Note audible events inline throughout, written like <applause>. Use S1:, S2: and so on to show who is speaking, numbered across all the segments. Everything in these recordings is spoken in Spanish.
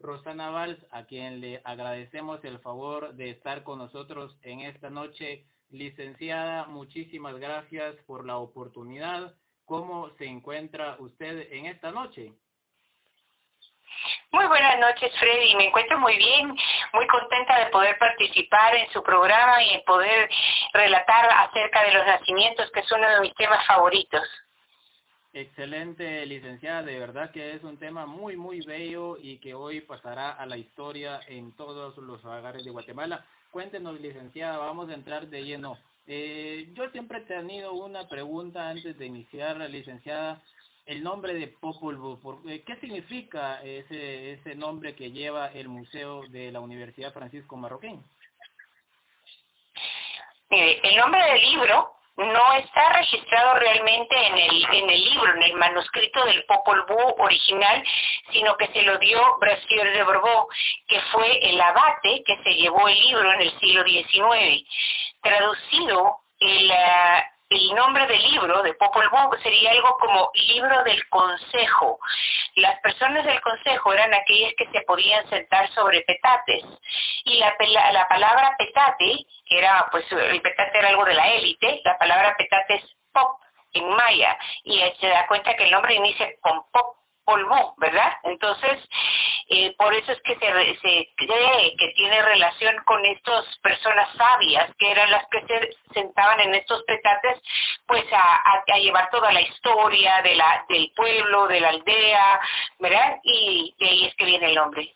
S1: Rosana Valls, a quien le agradecemos el favor de estar con nosotros en esta noche. Licenciada, muchísimas gracias por la oportunidad. ¿Cómo se encuentra usted en esta noche?
S2: Muy buenas noches, Freddy. Me encuentro muy bien, muy contenta de poder participar en su programa y en poder relatar acerca de los nacimientos, que es uno de mis temas favoritos.
S1: Excelente, licenciada. De verdad que es un tema muy, muy bello y que hoy pasará a la historia en todos los hogares de Guatemala. Cuéntenos, licenciada, vamos a entrar de lleno. Eh, yo siempre he tenido una pregunta antes de iniciar, licenciada el nombre de Popol Vuh. Eh, ¿Qué significa ese, ese nombre que lleva el Museo de la Universidad Francisco Marroquín?
S2: Mire, el nombre del libro no está registrado realmente en el, en el libro, en el manuscrito del Popol Vuh original, sino que se lo dio Brasil de Borbó, que fue el abate que se llevó el libro en el siglo XIX. Traducido, el, el nombre del libro de Popol Vuh sería algo como libro del consejo. Las personas del consejo eran aquellas que se podían sentar sobre petates y la, la palabra petate, que era pues el petate era algo de la élite, la palabra petate es pop en maya y se da cuenta que el nombre inicia con pop polvo, ¿verdad? Entonces, eh, por eso es que se, se cree que tiene relación con estas personas sabias, que eran las que se sentaban en estos petates, pues a, a, llevar toda la historia de la, del pueblo, de la aldea, ¿verdad? Y de ahí es que viene el nombre.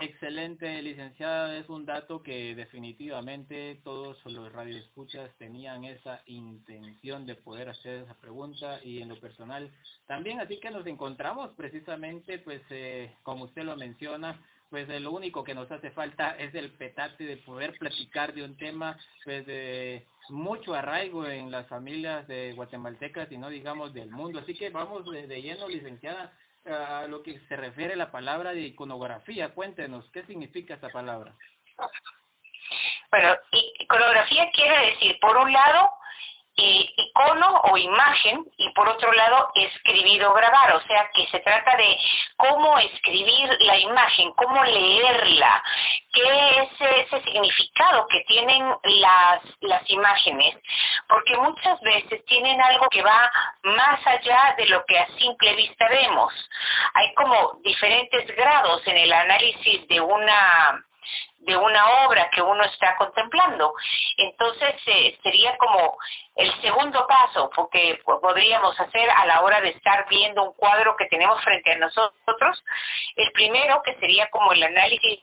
S1: Excelente, licenciada. Es un dato que definitivamente todos los radioescuchas tenían esa intención de poder hacer esa pregunta y en lo personal también. Así que nos encontramos precisamente, pues, eh, como usted lo menciona, pues lo único que nos hace falta es el petate de poder platicar de un tema, pues, de mucho arraigo en las familias de guatemaltecas y no digamos del mundo. Así que vamos de, de lleno, licenciada a lo que se refiere la palabra de iconografía. Cuéntenos, ¿qué significa esta palabra?
S2: Bueno, iconografía quiere decir, por un lado, icono o imagen y por otro lado escribir o grabar, o sea que se trata de cómo escribir la imagen, cómo leerla, qué es ese significado que tienen las, las imágenes, porque muchas veces tienen algo que va más allá de lo que a simple vista vemos. Hay como diferentes grados en el análisis de una de una obra que uno está contemplando. Entonces eh, sería como el segundo paso, porque podríamos hacer a la hora de estar viendo un cuadro que tenemos frente a nosotros, el primero que sería como el análisis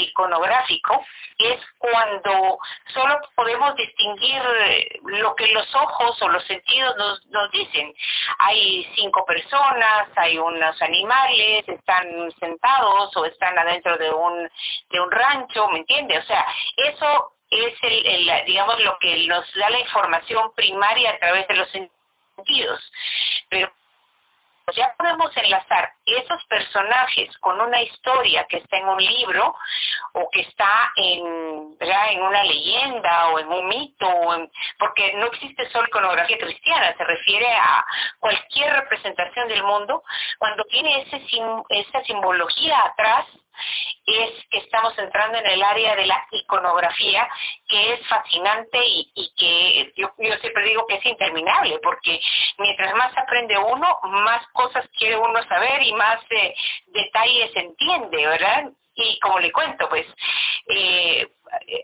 S2: iconográfico es cuando solo podemos distinguir eh, lo que los ojos o los sentidos nos, nos dicen. Hay cinco personas, hay unos animales, están sentados o están adentro de un, de un rancho, ¿me entiende? O sea, eso es el, el, digamos lo que nos da la información primaria a través de los sentidos. Pero ya podemos enlazar esos personajes con una historia que está en un libro o que está en, en una leyenda o en un mito, porque no existe solo iconografía cristiana, se refiere a cualquier representación del mundo, cuando tiene ese, esa simbología atrás, es que estamos entrando en el área de la iconografía, que es fascinante y, que yo, yo siempre digo que es interminable, porque mientras más aprende uno, más cosas quiere uno saber y más eh, detalles entiende, ¿verdad? y como le cuento, pues eh,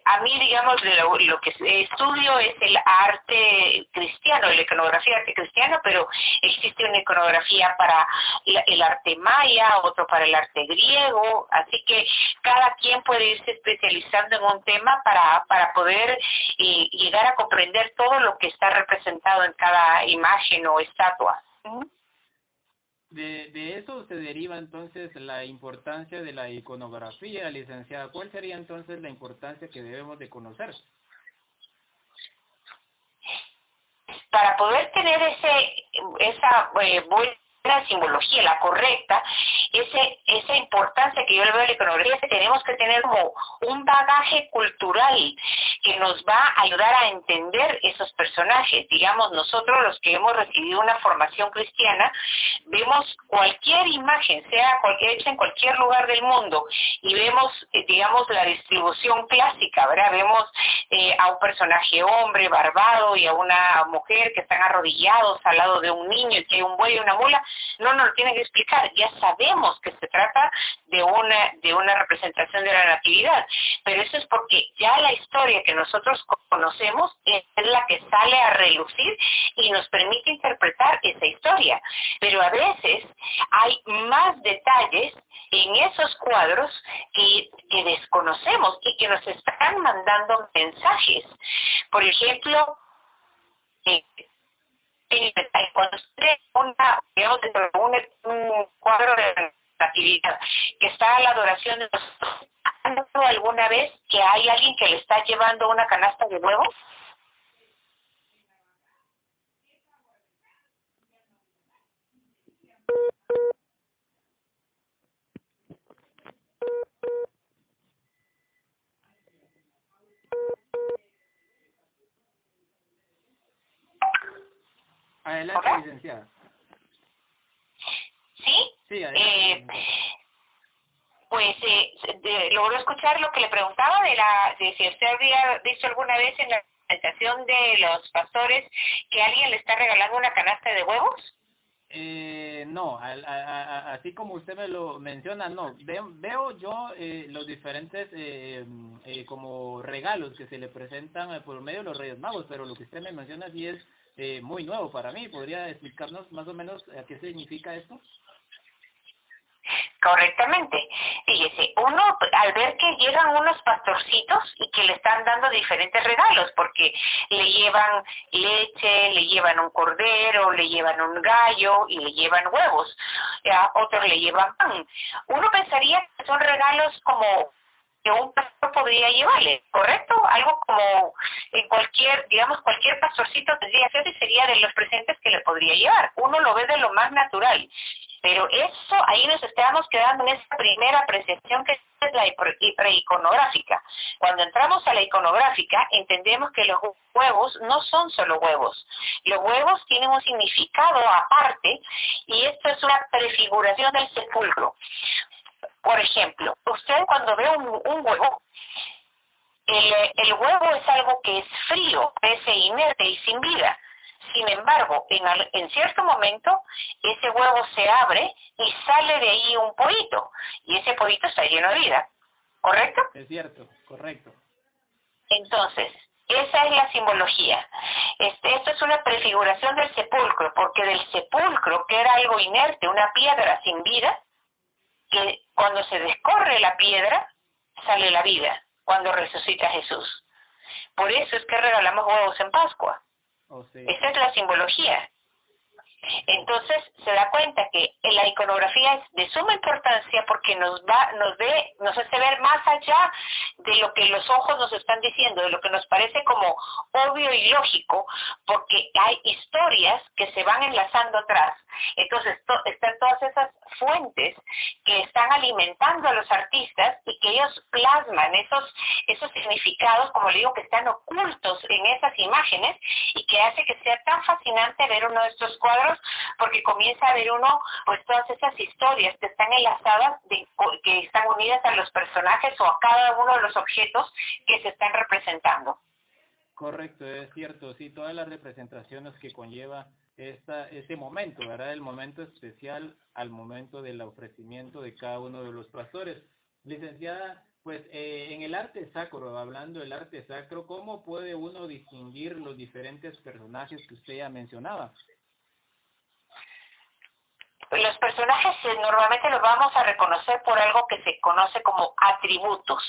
S2: a mí, digamos, lo, lo, que estudio es el arte cristiano, la iconografía arte cristiano, pero existe una iconografía para el arte maya, otro para el arte griego, así que cada quien puede irse especializando en un tema para, para poder eh, llegar a comprender todo lo que está representado en cada imagen o estatua.
S1: De, de eso se deriva entonces la importancia de la iconografía, licenciada. ¿Cuál sería entonces la importancia que debemos de conocer?
S2: Para poder tener ese esa eh, simbología, la correcta, ese esa importancia que yo le veo a la iconografía es que tenemos que tener como un bagaje cultural que nos va a ayudar a entender esos personajes. Digamos, nosotros los que hemos recibido una formación cristiana, vemos cualquier imagen, sea cualquier, hecha en cualquier lugar del mundo, y vemos, eh, digamos, la distribución clásica, ¿verdad? Vemos eh, a un personaje hombre, barbado, y a una mujer que están arrodillados al lado de un niño y que hay un buey y una mula. No nos lo tienen que explicar, ya sabemos que se trata de una, de una representación de la natividad, pero eso es porque ya la historia que nosotros conocemos es la que sale a relucir y nos permite interpretar esa historia. Pero a veces hay más detalles en esos cuadros que, que desconocemos y que nos están mandando mensajes. Por ejemplo, eh, cuando usted una, un cuadro de actividad que está a la adoración de los ¿Han notado alguna vez que hay alguien que le está llevando una canasta de huevos?
S1: Adelante, licenciada.
S2: ¿Sí?
S1: Sí,
S2: eh, pues eh, logró escuchar lo que le preguntaba de la de si usted había visto alguna vez en la presentación de los pastores que alguien le está regalando una canasta de huevos.
S1: Eh, no, así como usted me lo menciona, no. Veo, yo eh, los diferentes eh, eh, como regalos que se le presentan por medio de los Reyes Magos, pero lo que usted me menciona sí es eh, muy nuevo para mí. ¿Podría explicarnos más o menos a qué significa esto?
S2: Correctamente. Fíjese, uno al ver que llegan unos pastorcitos y que le están dando diferentes regalos, porque le llevan leche, le llevan un cordero, le llevan un gallo y le llevan huevos, ya, otros le llevan pan. Uno pensaría que son regalos como que un pastor podría llevarle, ¿correcto? Algo como en cualquier, digamos, cualquier pastorcito tendría que ser sería de los presentes que le podría llevar. Uno lo ve de lo más natural. Pero eso, ahí nos estamos quedando en esa primera apreciación que es la preiconográfica. Cuando entramos a la iconográfica, entendemos que los huevos no son solo huevos. Los huevos tienen un significado aparte y esto es una prefiguración del sepulcro. Por ejemplo, usted cuando ve un, un huevo, el, el huevo es algo que es frío, es inerte y sin vida. Sin embargo, en, en cierto momento, ese huevo se abre y sale de ahí un pollito, y ese pollito está lleno de vida. ¿Correcto?
S1: Es cierto, correcto.
S2: Entonces, esa es la simbología. Este, esto es una prefiguración del sepulcro, porque del sepulcro, que era algo inerte, una piedra sin vida, que cuando se descorre la piedra, sale la vida, cuando resucita Jesús. Por eso es que regalamos huevos en Pascua.
S1: Oh, sí.
S2: Esa es la simbología. Entonces se da cuenta que la iconografía es de suma importancia porque nos va, nos ve, nos hace ver más allá de lo que los ojos nos están diciendo, de lo que nos parece como obvio y lógico, porque hay historias que se van enlazando atrás. Entonces están todas esas fuentes que están alimentando a los artistas y que ellos plasman esos, esos significados, como le digo, que están ocultos en esas imágenes y que hace que sea tan fascinante ver uno de estos cuadros porque comienza a ver uno pues todas esas historias que están enlazadas, de, que están unidas a los personajes o a cada uno de los objetos que se están representando.
S1: Correcto, es cierto, sí, todas las representaciones que conlleva esta, este momento, ¿verdad? El momento especial al momento del ofrecimiento de cada uno de los pastores. Licenciada, pues eh, en el arte sacro, hablando del arte sacro, ¿cómo puede uno distinguir los diferentes personajes que usted ya mencionaba?
S2: Los personajes eh, normalmente los vamos a reconocer por algo que se conoce como atributos.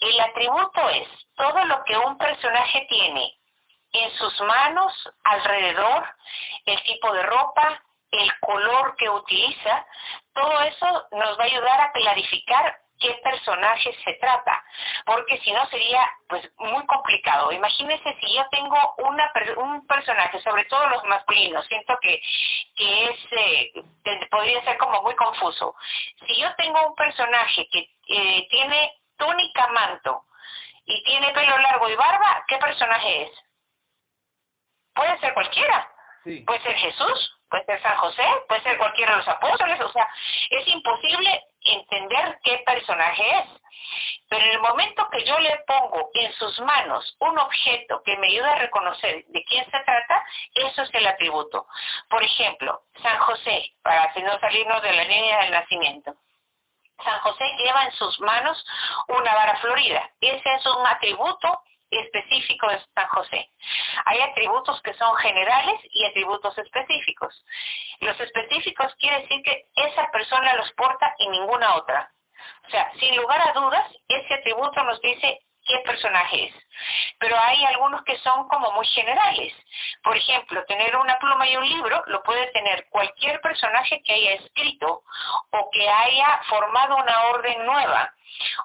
S2: El atributo es todo lo que un personaje tiene en sus manos, alrededor, el tipo de ropa, el color que utiliza, todo eso nos va a ayudar a clarificar qué personaje se trata, porque si no sería pues muy complicado. Imagínense si yo tengo una un personaje, sobre todo los masculinos, siento que, que es eh, podría ser como muy confuso. Si yo tengo un personaje que eh, tiene túnica, manto y tiene pelo largo y barba, ¿qué personaje es? Puede ser cualquiera. Puede ser Jesús, puede ser San José, puede ser cualquiera de los apóstoles, o sea, es imposible entender qué personaje es. Pero en el momento que yo le pongo en sus manos un objeto que me ayuda a reconocer de quién se trata, eso es el atributo. Por ejemplo, San José, para no salirnos de la línea del nacimiento. San José lleva en sus manos una vara florida. Ese es un atributo específico de San José. Hay atributos que son generales y atributos específicos. Los específicos quiere decir que esa persona los porta y ninguna otra. O sea, sin lugar a dudas, ese atributo nos dice qué personaje es. Pero hay algunos que son como muy generales. Por ejemplo, tener una pluma y un libro lo puede tener cualquier personaje que haya escrito o que haya formado una orden nueva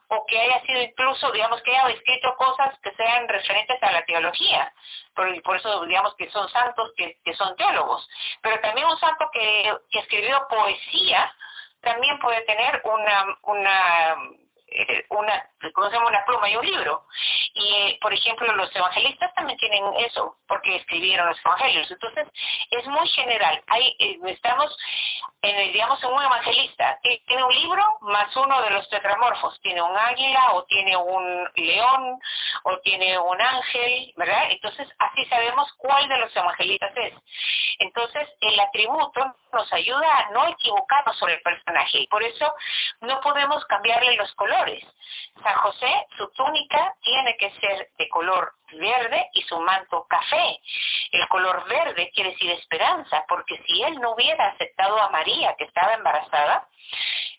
S2: o que haya sido incluso, digamos, que haya escrito cosas que sean referentes a la teología. Por, por eso, digamos, que son santos que, que son teólogos. Pero también un santo que, que escribió poesía también puede tener una, una eh, una, ¿cómo se llama? una pluma y un libro. Y, por ejemplo, los evangelistas también tienen eso, porque escribieron los evangelios. Entonces, es muy general. Hay, eh, estamos, en digamos, en un evangelista, tiene un libro más uno de los tetramorfos. Tiene un águila, o tiene un león, o tiene un ángel, ¿verdad? Entonces, así sabemos cuál de los evangelistas es. Entonces, el atributo nos ayuda a no equivocarnos sobre el personaje. Y por eso no podemos cambiarle los colores. José, su túnica tiene que ser de color verde y su manto café. El color verde quiere decir esperanza, porque si él no hubiera aceptado a María, que estaba embarazada,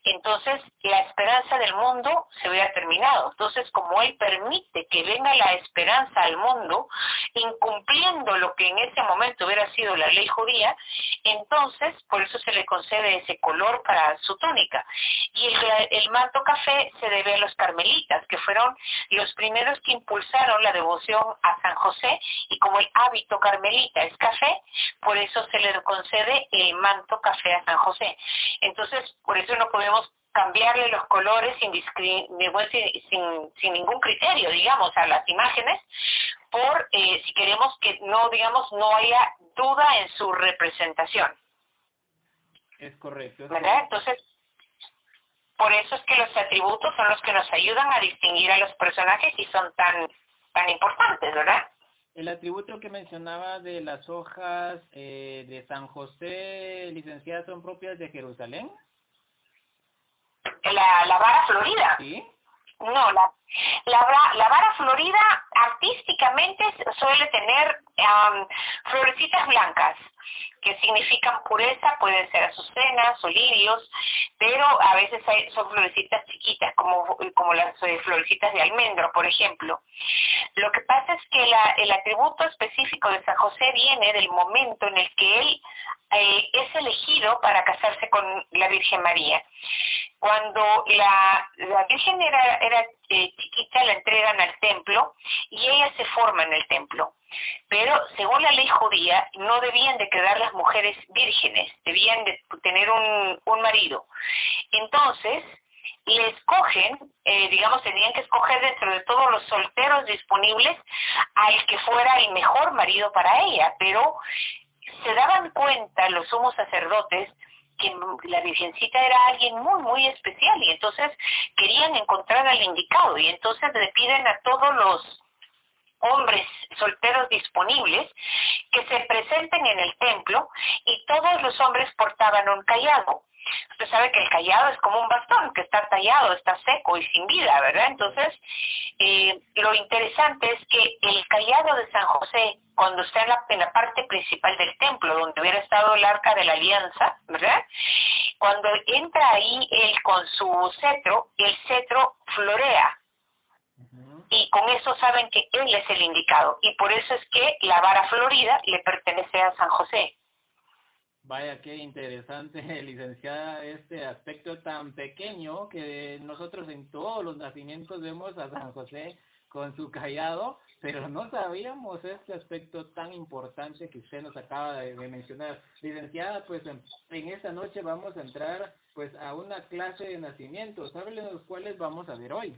S2: entonces la esperanza del mundo se hubiera terminado. Entonces, como Él permite que venga la esperanza al mundo, incumpliendo lo que en ese momento hubiera sido la ley judía, entonces por eso se le concede ese color para su túnica. Y el, el manto café se debe a los carmelitas, que fueron los primeros que impulsaron la devoción a San José, y como el hábito carmelita es café, por eso se le concede el manto café a San José. Entonces, por eso no podemos cambiarle los colores sin, sin, sin, ningún criterio, digamos, a las imágenes, por eh, si queremos que no, digamos, no haya duda en su representación.
S1: Es correcto.
S2: ¿Verdad? Entonces, por eso es que los atributos son los que nos ayudan a distinguir a los personajes y son tan, tan importantes, ¿verdad?
S1: El atributo que mencionaba de las hojas eh, de San José, licenciadas, son propias de Jerusalén
S2: la, la vara florida. No, la, la, la, vara florida artísticamente suele tener florecitas blancas que significan pureza, pueden ser azucenas o lirios, pero a veces hay, son florecitas chiquitas, como, como las eh, florecitas de almendro, por ejemplo. Lo que pasa es que la, el atributo específico de San José viene del momento en el que él eh, es elegido para casarse con la Virgen María. Cuando la, la Virgen era, era eh, chiquita, la entregan al templo y ella se forma en el templo. Pero según la ley judía, no debían de quedar las mujeres vírgenes, debían de tener un, un marido. Entonces, le escogen, eh, digamos, tenían que escoger dentro de todos los solteros disponibles al que fuera el mejor marido para ella, pero se daban cuenta los sumos sacerdotes que la Virgencita era alguien muy, muy especial y entonces querían encontrar al indicado y entonces le piden a todos los hombres solteros disponibles que se presenten en el templo y todos los hombres portaban un callado. Usted sabe que el callado es como un bastón, que está tallado, está seco y sin vida, ¿verdad? Entonces, eh, lo interesante es que el callado de San José, cuando está en la, en la parte principal del templo, donde hubiera estado el arca de la alianza, ¿verdad? Cuando entra ahí él con su cetro, el cetro florea, y con eso saben que él es el indicado y por eso es que la vara florida le pertenece a San José.
S1: Vaya, qué interesante, <laughs> licenciada, este aspecto tan pequeño que nosotros en todos los nacimientos vemos a San José con su callado, pero no sabíamos este aspecto tan importante que usted nos acaba de, mencionar. Licenciada, pues en, esta noche vamos a entrar pues a una clase de nacimientos. Háblenos cuáles vamos a ver hoy.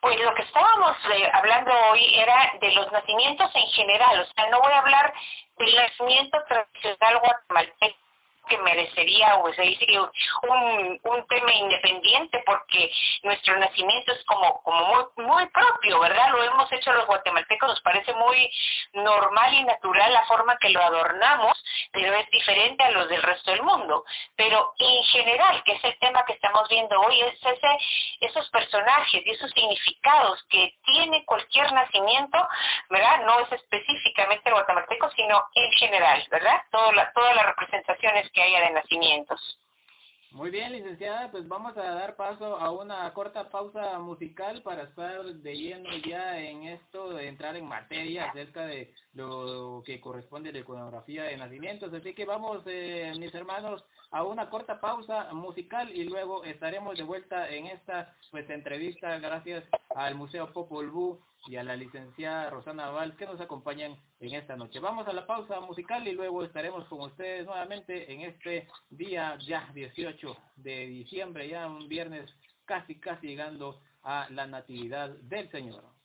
S2: Pues lo que estábamos eh, hablando hoy era de los nacimientos en general, o sea, no voy a hablar del nacimiento tradicional guatemalteco que merecería o se dice un, un tema independiente porque nuestro nacimiento es como como muy, muy propio, ¿verdad? Lo hemos hecho los guatemaltecos, nos parece muy normal y natural la forma que lo adornamos, pero es diferente a los del resto del mundo. Pero en general, que es el tema que estamos viendo hoy, es ese, esos personajes y esos significados que tiene cualquier nacimiento, ¿verdad? No es específicamente guatemalteco, sino en general, ¿verdad? Todo la, todas las representaciones que haya de nacimientos.
S1: Muy bien, licenciada, pues vamos a dar paso a una corta pausa musical para estar de lleno ya en esto, de entrar en materia acerca de lo que corresponde a la iconografía de nacimientos. Así que vamos, eh, mis hermanos, a una corta pausa musical y luego estaremos de vuelta en esta pues entrevista gracias al Museo Popol Vuh y a la licenciada Rosana Val que nos acompañan en esta noche. Vamos a la pausa musical y luego estaremos con ustedes nuevamente en este día ya 18 de diciembre, ya un viernes casi casi llegando a la Natividad del Señor.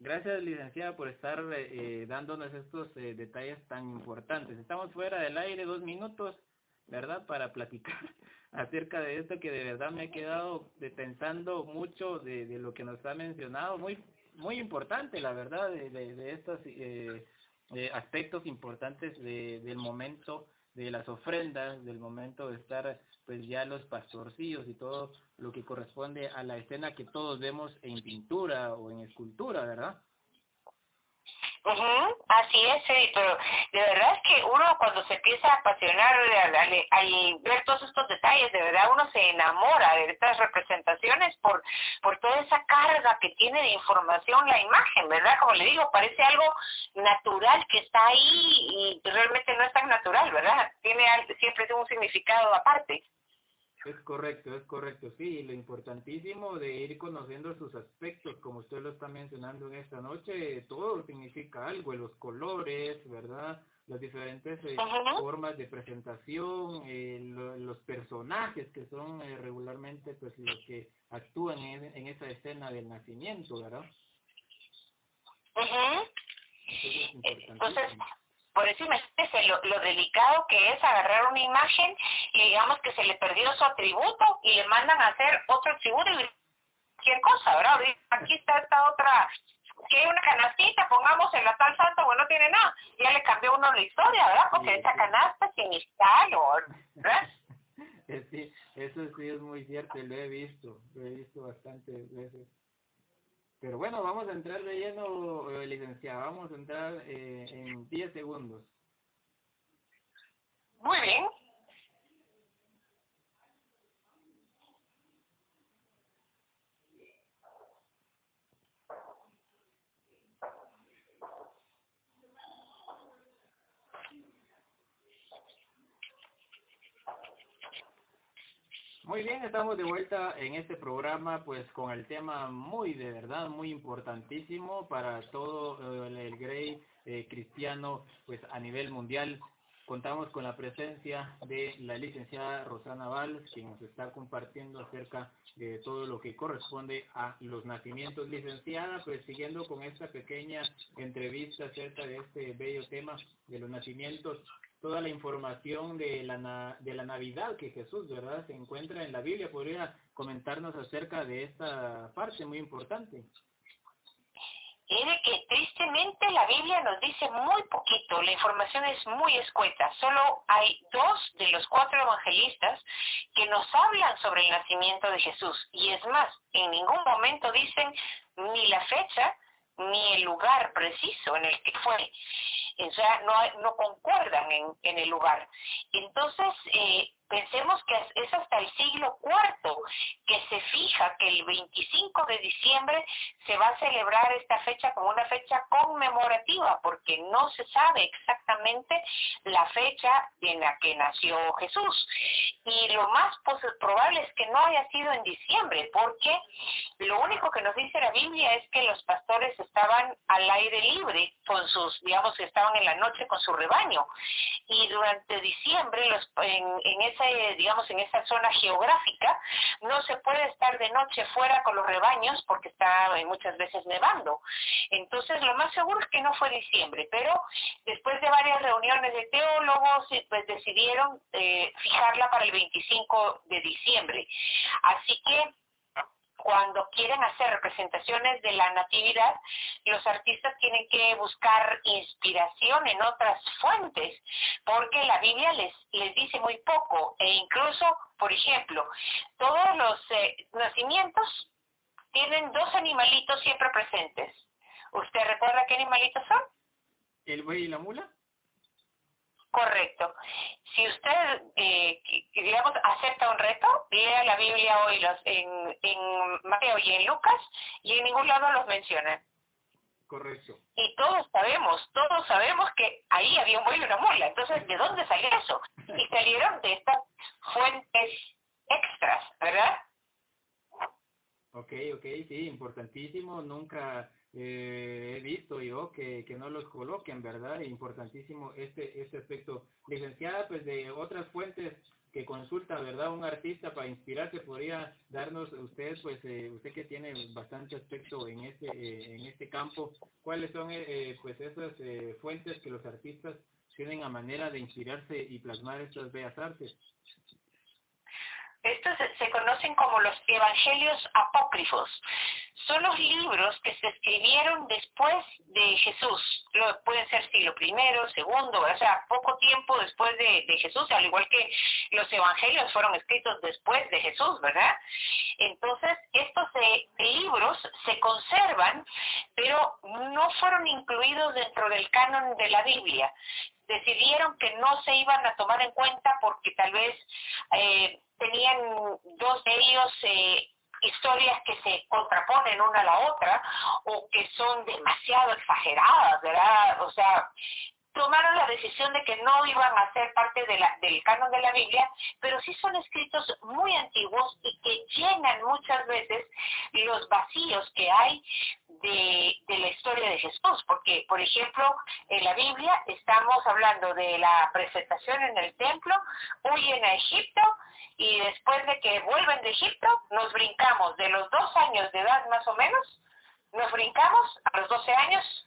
S1: Gracias, licenciada, por estar eh, dándonos estos eh, detalles tan importantes. Estamos fuera del aire dos minutos, ¿verdad? Para platicar <laughs> acerca de esto que de verdad me he quedado pensando mucho de, lo que nos ha mencionado. Muy muy importante, la verdad, de, de, estos eh, eh, aspectos importantes de, del momento de las ofrendas, del momento de estar pues ya los pastorcillos y todo lo que corresponde a la escena que todos vemos en pintura o en escultura, ¿verdad?
S2: Uh Así es, sí, pero de verdad es que uno cuando se empieza a apasionar al, ver todos estos detalles, de verdad uno se enamora de estas representaciones por, por toda esa carga que tiene de información la imagen, ¿verdad? Como le digo, parece algo natural que está ahí y realmente no es tan natural, ¿verdad? Tiene siempre un significado aparte.
S1: Es correcto, es correcto, sí, lo importantísimo de ir conociendo sus aspectos, como usted lo está mencionando en esta noche, todo significa algo, los colores, ¿verdad? Las diferentes eh, formas de presentación, eh, los personajes que son eh, regularmente pues los que actúan en, en, esa escena del nacimiento, ¿verdad?
S2: Entonces, por eso imagínese lo, lo delicado que es agarrar una imagen y digamos que se le perdió su atributo y le mandan a hacer otro atributo y cualquier cosa, ¿verdad? Aquí está esta otra, que hay una canastita, pongamos en la tal santo, bueno, no tiene nada. Ya le cambió uno la historia, ¿verdad? Porque esa canasta significa algo, ¿verdad? <laughs>
S1: Sí, eso sí es muy cierto, lo he visto, lo he visto bastantes veces. Pero bueno, vamos a entrar de lleno, eh, licenciada, vamos a entrar eh, en 10 segundos.
S2: Muy bien.
S1: Muy bien, estamos de vuelta en este programa, pues con el tema muy de verdad, muy importantísimo para todo eh, el Grey eh, cristiano, pues a nivel mundial. Contamos con la presencia de la licenciada Rosana Valls, quien nos está compartiendo acerca de todo lo que corresponde a los nacimientos. Licenciada, pues siguiendo con esta pequeña entrevista acerca de este bello tema de los nacimientos, toda la información de la, de la Navidad que Jesús, ¿verdad?, se encuentra en la Biblia. ¿Podría comentarnos acerca de esta parte muy importante?
S2: de que tristemente la Biblia nos dice muy poquito, la información es muy escueta. Solo hay dos de los cuatro evangelistas que nos hablan sobre el nacimiento de Jesús. Y es más, en ningún momento dicen ni la fecha ni el lugar preciso en el que fue sea, no, no concuerdan en, en el lugar. Entonces, eh, Pensemos que es hasta el siglo IV que se fija que el 25 de diciembre se va a celebrar esta fecha como una fecha conmemorativa, porque no se sabe exactamente la fecha en la que nació Jesús. Y lo más probable es que no haya sido en diciembre, porque lo único que nos dice la Biblia es que los pastores estaban al aire libre con sus, digamos, estaban en la noche con su rebaño. Y durante diciembre, los, en, en digamos, en esa zona geográfica, no se puede estar de noche fuera con los rebaños porque está muchas veces nevando. Entonces, lo más seguro es que no fue diciembre, pero después de varias reuniones de teólogos, pues decidieron eh, fijarla para el 25 de diciembre. Así que cuando quieren hacer representaciones de la natividad, los artistas tienen que buscar inspiración en otras fuentes, porque la Biblia les, les dice muy poco, e incluso, por ejemplo, todos los eh, nacimientos tienen dos animalitos siempre presentes. ¿Usted recuerda qué animalitos son?
S1: El buey y la mula.
S2: Correcto. Si usted, eh, digamos, acepta un reto, lea la Biblia hoy los, en, en Mateo y en Lucas y en ningún lado los menciona.
S1: Correcto.
S2: Y todos sabemos, todos sabemos que ahí había un buey y una mula. Entonces, ¿de dónde salió eso? Y salieron de estas fuentes extras, ¿verdad?
S1: Ok, ok, sí, importantísimo. Nunca eh, he visto yo que, que no los coloquen, ¿verdad? Importantísimo este, este aspecto. Licenciada, pues de otras fuentes que consulta, ¿verdad? Un artista para inspirarse podría darnos usted, pues eh, usted que tiene bastante aspecto en este eh, en este campo, ¿cuáles son eh, pues esas fuentes que los artistas tienen a manera de inspirarse y plasmar estas bellas artes?
S2: Estos se conocen como los evangelios apócrifos. Son los libros que se escribieron después de Jesús. Lo, pueden ser siglo primero, segundo, o sea, poco tiempo después de, de Jesús, al igual que los evangelios fueron escritos después de Jesús, ¿verdad? Entonces, estos eh, libros se conservan, pero no fueron incluidos dentro del canon de la Biblia decidieron que no se iban a tomar en cuenta porque tal vez eh, tenían dos de ellos eh, historias que se contraponen una a la otra o que son demasiado exageradas, ¿verdad? O sea, tomaron la decisión de que no iban a ser parte de la, del canon de la Biblia, pero sí son escritos muy antiguos y que llenan muchas veces los vacíos que hay de, de la historia de Jesús, porque, por ejemplo, en la Biblia estamos hablando de la presentación en el templo, huyen a Egipto y después de que vuelven de Egipto, nos brincamos de los dos años de edad más o menos, nos brincamos a los doce años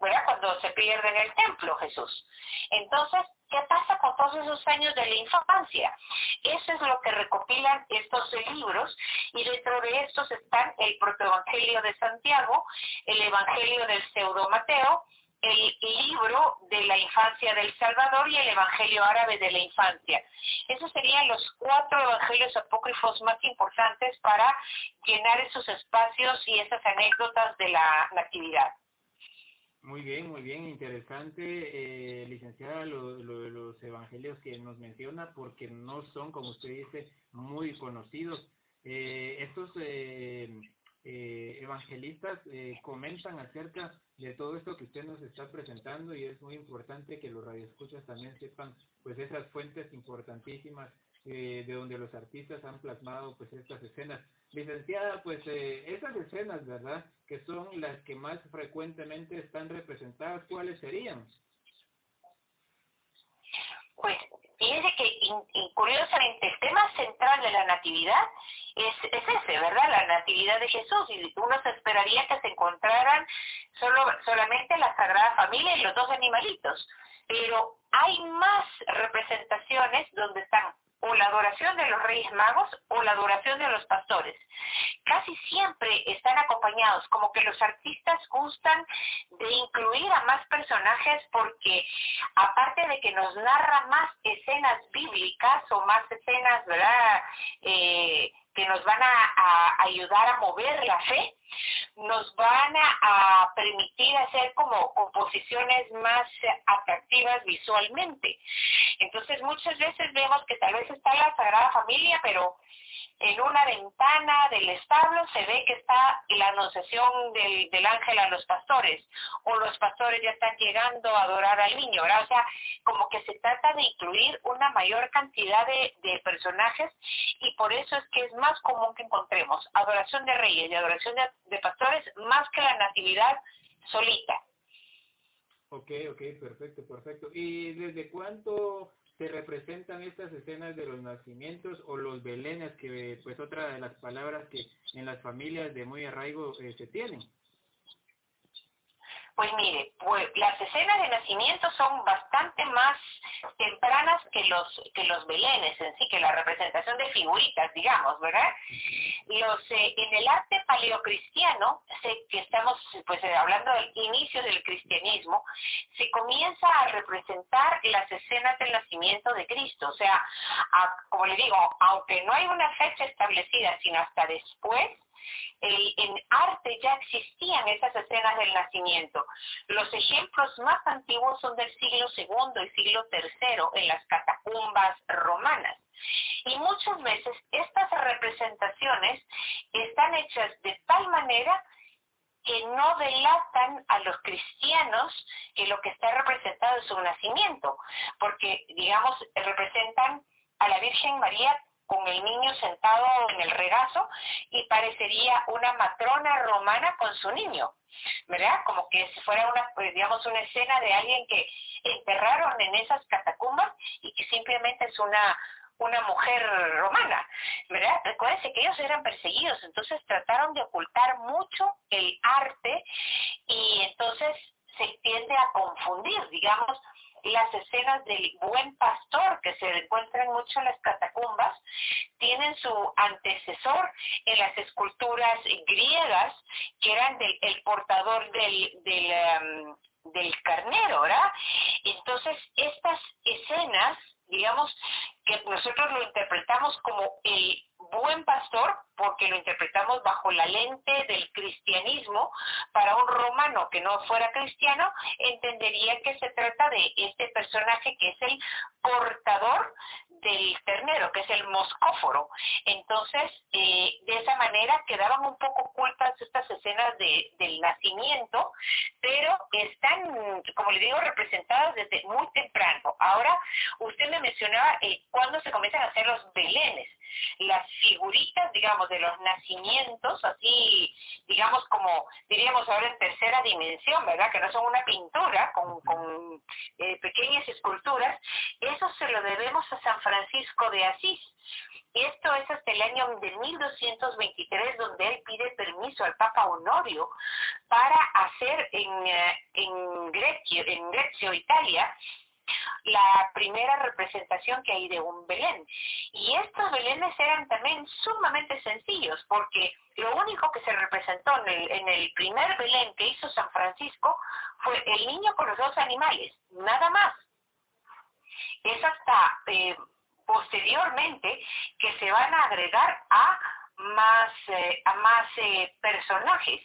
S2: ¿verdad? Cuando se pierde en el templo Jesús. Entonces, ¿qué pasa con todos esos años de la infancia? Eso es lo que recopilan estos libros y dentro de estos están el protoevangelio de Santiago, el evangelio del pseudo Mateo, el libro de la infancia del Salvador y el Evangelio árabe de la infancia. Esos serían los cuatro evangelios apócrifos más importantes para llenar esos espacios y esas anécdotas de la natividad.
S1: Muy bien, muy bien, interesante, eh, licenciada, lo, los evangelios que nos menciona, porque no son, como usted dice, muy conocidos. Eh, estos eh, eh, evangelistas eh, comentan acerca de todo esto que usted nos está presentando y es muy importante que los radioescuchas también sepan pues esas fuentes importantísimas eh, de donde los artistas han plasmado pues estas escenas. Licenciada, pues eh, esas escenas, ¿verdad? Que son las que más frecuentemente están representadas, ¿cuáles serían?
S2: Pues fíjese que curiosamente el tema central de la natividad es, es ese, ¿verdad? La natividad de Jesús. Y uno se esperaría que se encontraran solo solamente la Sagrada Familia y los dos animalitos. Pero hay más representaciones donde están o la adoración de los Reyes Magos o la adoración de los pastores. Casi siempre están acompañados, como que los artistas gustan de incluir a más personajes porque aparte de que nos narra más escenas bíblicas o más escenas, ¿verdad? Eh, que nos van a, ayudar a mover la fe, nos van a, permitir hacer como composiciones más atractivas visualmente. Entonces muchas veces vemos que tal vez está la Sagrada Familia, pero en una ventana del establo se ve que está la anunciación del, del ángel a los pastores, o los pastores ya están llegando a adorar al niño. O sea, como que se trata de incluir una mayor cantidad de, de personajes y por eso es que es más común que encontremos adoración de reyes y adoración de, de pastores más que la natividad solita.
S1: Ok, ok, perfecto, perfecto. ¿Y desde cuánto se representan estas escenas de los nacimientos o los belenes, que pues otra de las palabras que en las familias de muy arraigo eh, se tienen.
S2: Pues mire, pues las escenas de nacimiento son bastante más tempranas que los que los belenes en sí, que la representación de figuritas, digamos, ¿verdad? Los eh, en el arte paleocristiano, sé que estamos pues eh, hablando del inicio del cristianismo, se comienza a representar las escenas del nacimiento de Cristo, o sea, como le digo, aunque no hay una fecha establecida, sino hasta después en arte ya existían esas escenas del nacimiento. Los ejemplos más antiguos son del siglo II y siglo III en las catacumbas romanas. Y muchas veces estas representaciones están hechas de tal manera que no delatan a los cristianos que lo que está representado es su nacimiento, porque, digamos, representan a la Virgen María con el niño sentado en el regazo y parecería una matrona romana con su niño, ¿verdad? Como que si fuera una, pues, digamos, una escena de alguien que enterraron en esas catacumbas y que simplemente es una una mujer romana, ¿verdad? Recuérdense que ellos eran perseguidos, entonces trataron de ocultar mucho el arte y entonces se tiende a confundir, digamos, las escenas del buen pastor que se encuentran mucho en las catacumbas tienen su antecesor en las esculturas griegas que eran del el portador del, del, um, del carnero, ¿verdad? Entonces, estas escenas, digamos, que nosotros lo interpretamos como el buen pastor, porque lo interpretamos bajo la lente del cristianismo, para un romano que no fuera cristiano, entendería que se trata de este personaje que es el portador del ternero, que es el moscóforo. Entonces, eh, de esa manera quedaban un poco de, del nacimiento, pero están, como le digo, representadas desde muy temprano. Ahora, usted me mencionaba eh, cuándo se comienzan a hacer los belenes. Las figuritas, digamos, de los nacimientos, así, digamos, como diríamos ahora en tercera dimensión, ¿verdad? Que no son una pintura con, con eh, pequeñas esculturas, eso se lo debemos a San Francisco de Asís. Esto es hasta el año de 1223, donde él pide permiso al Papa Honorio para hacer en, eh, en, Grecio, en Grecio, Italia, la primera representación que hay de un Belén. Y estos Belenes eran también sumamente sencillos, porque lo único que se representó en el, en el primer Belén que hizo San Francisco fue el niño con los dos animales, nada más. Es hasta eh, posteriormente que se van a agregar a más eh, a más eh, personajes.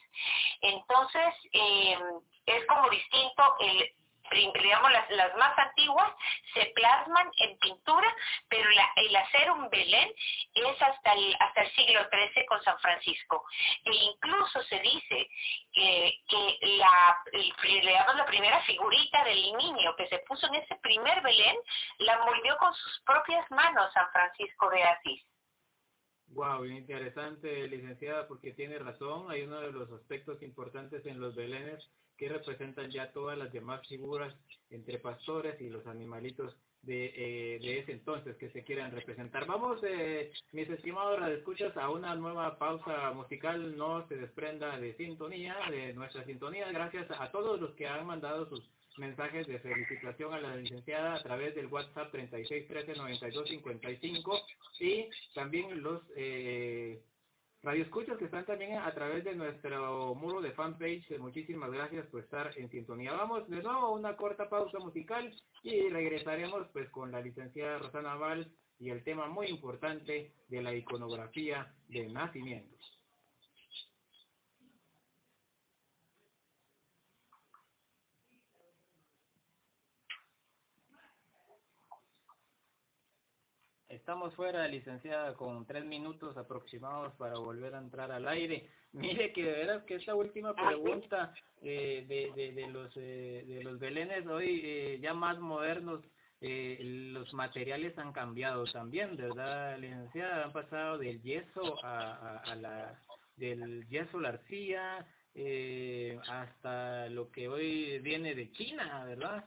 S2: Entonces eh, es como distinto el digamos, las, las más antiguas se plasman en pintura, pero la, el hacer un Belén es hasta el, hasta el siglo XIII con San Francisco. E incluso se dice que, que la, digamos, la primera figurita del niño que se puso en ese primer Belén, la moldeó con sus propias manos San Francisco de Asís.
S1: Wow, bien interesante, licenciada, porque tiene razón. Hay uno de los aspectos importantes en los belenes que representan ya todas las demás figuras entre pastores y los animalitos de, eh, de ese entonces que se quieran representar. Vamos, eh, mis estimados escuchas, a una nueva pausa musical. No se desprenda de sintonía, de nuestra sintonía. Gracias a todos los que han mandado sus mensajes de felicitación a la licenciada a través del WhatsApp 36139255 y también los eh, radioescuchas que están también a través de nuestro muro de fanpage. Muchísimas gracias por estar en sintonía. Vamos de nuevo a una corta pausa musical y regresaremos pues con la licenciada Rosana Val y el tema muy importante de la iconografía de nacimientos. Estamos fuera, licenciada, con tres minutos aproximados para volver a entrar al aire. <laughs> Mire que de veras que esta última pregunta eh, de, de, de, los eh, de los belenes hoy eh, ya más modernos, eh, los materiales han cambiado también, ¿verdad, licenciada? Han pasado del yeso a, a, a la del yeso la arcilla eh, hasta lo que hoy viene de China, ¿verdad?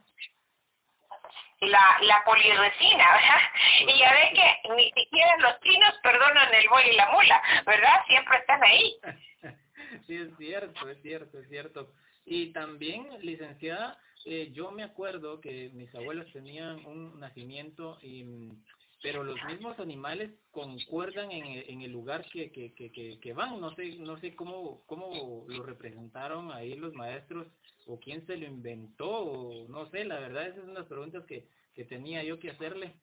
S2: La, la poliresina, <laughs> ¿verdad? Y ya ve que ni siquiera los chinos perdonan el buey y la mula, ¿verdad? Siempre están ahí. <laughs>
S1: sí, es cierto, es cierto, es cierto. Y también, licenciada, eh, yo me acuerdo que mis abuelos tenían un nacimiento y pero los mismos animales concuerdan en el, en el lugar que, que, que, van. No sé, no sé cómo, cómo lo representaron ahí los maestros o quién se lo inventó o no sé, la verdad esas son las preguntas que, que tenía yo que hacerle.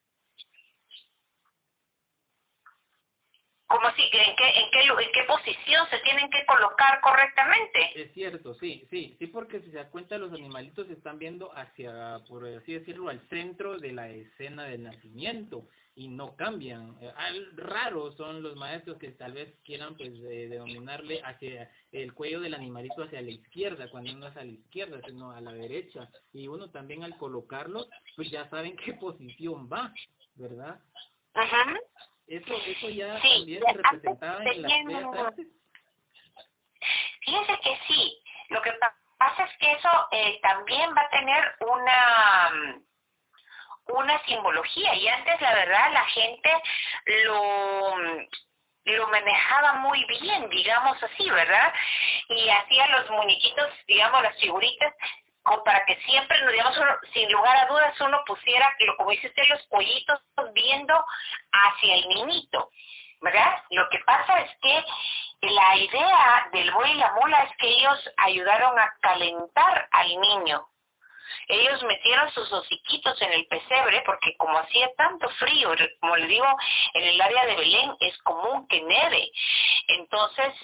S2: Como si en qué en qué en qué posición se tienen que colocar correctamente.
S1: Es cierto sí sí sí porque si se da cuenta los animalitos están viendo hacia por así decirlo al centro de la escena del nacimiento y no cambian. Eh, raros son los maestros que tal vez quieran pues eh, denominarle hacia el cuello del animalito hacia la izquierda cuando no es a la izquierda sino a la derecha. Y uno también al colocarlo pues ya saben qué posición va verdad
S2: Ajá.
S1: Eso, eso ya
S2: Sí,
S1: también se representaba en las
S2: teníamos-
S1: bellas artes.
S2: Fíjese que sí. Lo que pa- pasa es que eso eh, también va a tener una una simbología y antes la verdad la gente lo lo manejaba muy bien, digamos así, ¿verdad? Y hacía los muñequitos, digamos, las figuritas, para que siempre, no digamos, uno, sin lugar a dudas, uno pusiera, lo- como dice usted, los pollitos viendo hacia el niñito, ¿verdad? Lo que pasa es que la idea del buey y la mula es que ellos ayudaron a calentar al niño. Ellos metieron sus hociquitos en el pesebre porque como hacía tanto frío, como le digo, en el área de Belén es común que neve. Entonces,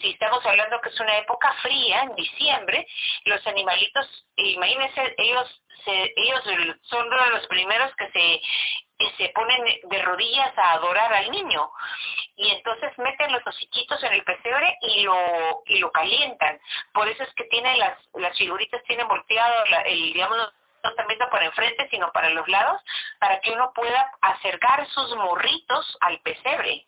S2: si estamos hablando que es una época fría, en diciembre, los animalitos, imagínense, ellos se, ellos son uno de los primeros que se se ponen de rodillas a adorar al niño. Y entonces meten los hociquitos en el pesebre y lo y lo calientan. Por eso es que tienen las las figuritas tienen volteado la- el digamos no viendo para enfrente sino para los lados para que uno pueda acercar sus morritos al pesebre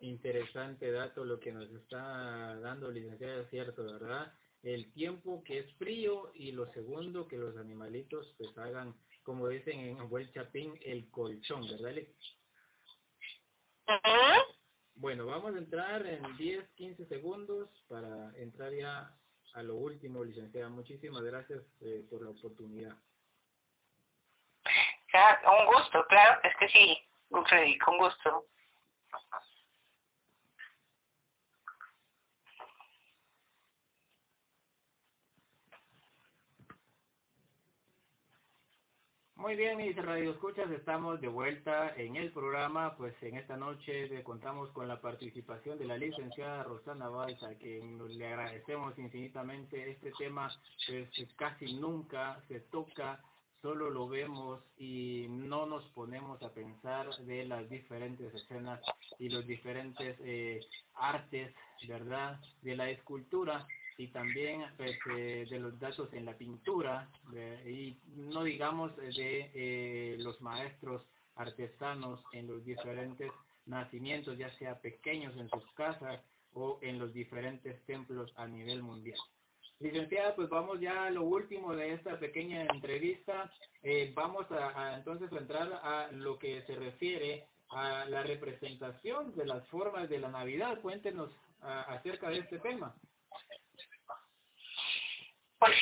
S1: Interesante dato lo que nos está dando licenciada, es cierto, ¿verdad? El tiempo que es frío y lo segundo que los animalitos pues hagan, como dicen en buen chapín, el colchón, ¿verdad? Alex? Bueno, vamos a entrar en 10, 15 segundos para entrar ya a lo último, licenciada. Muchísimas gracias eh, por la oportunidad.
S2: Un gusto claro es que sí Freddy, con gusto
S1: Muy bien, mis radioescuchas, estamos de vuelta en el programa, pues en esta noche contamos con la participación de la licenciada Rosana Valls, a quien le agradecemos infinitamente. Este tema pues casi nunca se toca, solo lo vemos y no nos ponemos a pensar de las diferentes escenas y los diferentes eh, artes, ¿verdad?, de la escultura y también pues, eh, de los datos en la pintura de- y no digamos eh, de eh, los maestros artesanos en los diferentes nacimientos, ya sea pequeños en sus casas o en los diferentes templos a nivel mundial. Licenciada, pues vamos ya a lo último de esta pequeña entrevista. Eh, vamos a, a entonces a entrar a lo que se refiere a la representación de las formas de la Navidad. Cuéntenos ah, acerca de este tema.
S2: Pues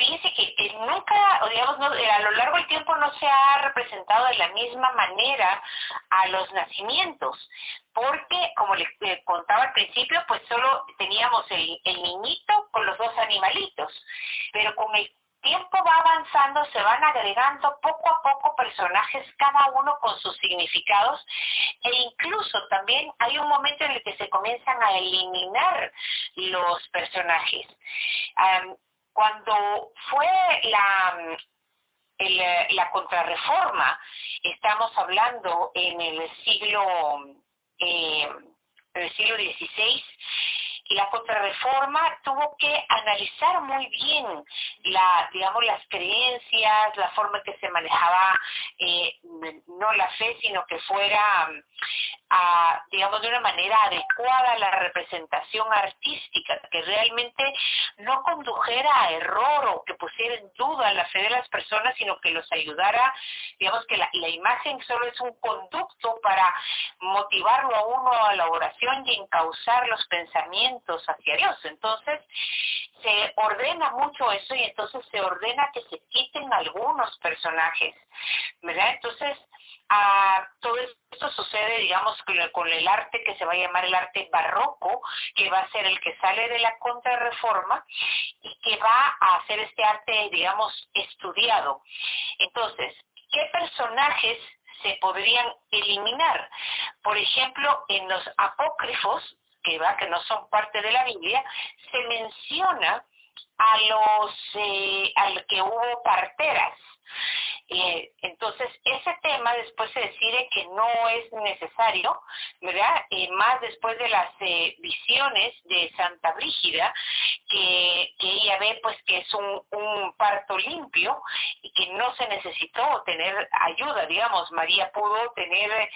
S2: nunca, digamos, no, eh, a lo largo del tiempo no se ha representado de la misma manera a los nacimientos, porque, como les contaba al principio, pues solo teníamos el, el niñito con los dos animalitos, pero con el tiempo va avanzando, se van agregando poco a poco personajes, cada uno con sus significados, e incluso también hay un momento en el que se comienzan a eliminar los personajes. Cuando fue la el, la contrarreforma, estamos hablando en el siglo, eh, el siglo XVI, la contrarreforma tuvo que analizar muy bien la digamos las creencias la forma en que se manejaba eh, no la fe sino que fuera a, digamos, de una manera adecuada la representación artística, que realmente no condujera a error o que pusiera en duda la fe de las personas, sino que los ayudara, digamos que la, la imagen solo es un conducto para motivarlo a uno a la oración y encauzar los pensamientos hacia Dios. Entonces, se ordena mucho eso y entonces se ordena que se quiten algunos personajes, ¿verdad? Entonces, a todo esto sucede, digamos, con el arte que se va a llamar el arte barroco, que va a ser el que sale de la contrarreforma y que va a hacer este arte, digamos, estudiado. Entonces, ¿qué personajes se podrían eliminar? Por ejemplo, en los apócrifos, que va, que no son parte de la Biblia, se menciona a los, eh, al que hubo parteras eh, entonces, ese tema después se decide que no es necesario, ¿verdad? Eh, más después de las eh, visiones de Santa Brígida, que, ella ve pues que es un, un parto limpio y que no se necesitó tener ayuda, digamos, María pudo tener